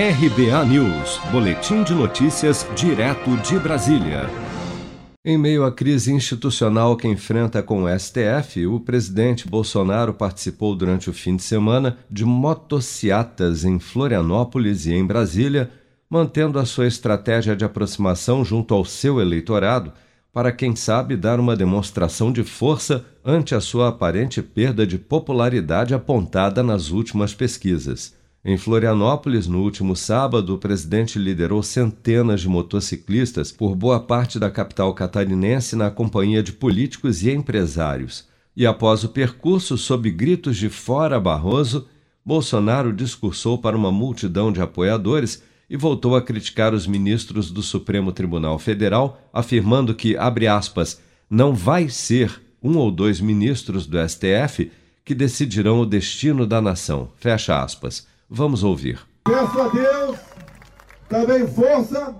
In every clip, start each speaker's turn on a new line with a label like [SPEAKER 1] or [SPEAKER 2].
[SPEAKER 1] RBA News, Boletim de Notícias, direto de Brasília. Em meio à crise institucional que enfrenta com o STF, o presidente Bolsonaro participou durante o fim de semana de motociatas em Florianópolis e em Brasília, mantendo a sua estratégia de aproximação junto ao seu eleitorado, para quem sabe dar uma demonstração de força ante a sua aparente perda de popularidade apontada nas últimas pesquisas. Em Florianópolis, no último sábado, o presidente liderou centenas de motociclistas por boa parte da capital catarinense na companhia de políticos e empresários. E após o percurso, sob gritos de fora Barroso, Bolsonaro discursou para uma multidão de apoiadores e voltou a criticar os ministros do Supremo Tribunal Federal, afirmando que, abre aspas, não vai ser um ou dois ministros do STF que decidirão o destino da nação. Fecha aspas. Vamos ouvir.
[SPEAKER 2] Peço a Deus também força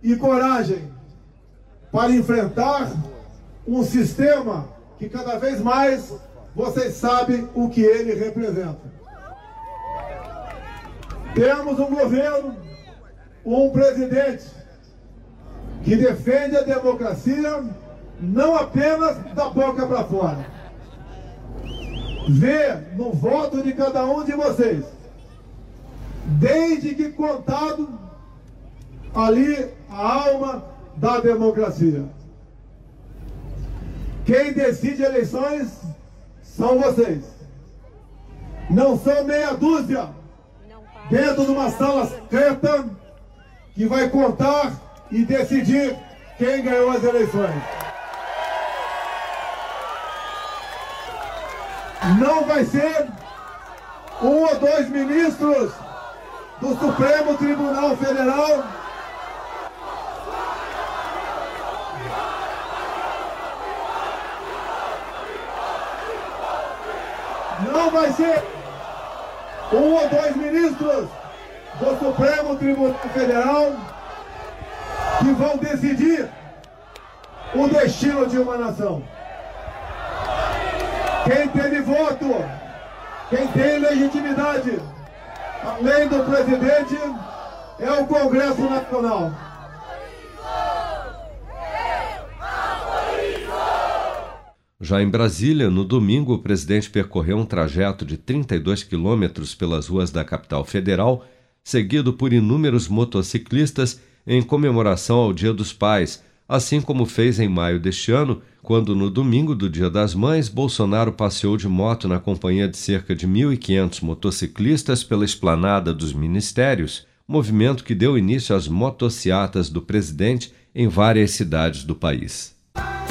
[SPEAKER 2] e coragem para enfrentar um sistema que cada vez mais vocês sabem o que ele representa. Temos um governo, um presidente que defende a democracia não apenas da boca para fora. Vê no voto de cada um de vocês desde que contado ali a alma da democracia. Quem decide eleições são vocês. Não são meia dúzia dentro de uma sala secreta que vai contar e decidir quem ganhou as eleições. Não vai ser um ou dois ministros do Supremo Tribunal Federal. Não vai ser um ou dois ministros do Supremo Tribunal Federal que vão decidir o destino de uma nação. Quem teve voto, quem tem legitimidade, além do presidente, é o Congresso Nacional.
[SPEAKER 1] Já em Brasília, no domingo, o presidente percorreu um trajeto de 32 quilômetros pelas ruas da capital federal, seguido por inúmeros motociclistas em comemoração ao Dia dos Pais, assim como fez em maio deste ano, quando no domingo do Dia das Mães, Bolsonaro passeou de moto na companhia de cerca de 1.500 motociclistas pela esplanada dos ministérios, movimento que deu início às motociatas do presidente em várias cidades do país.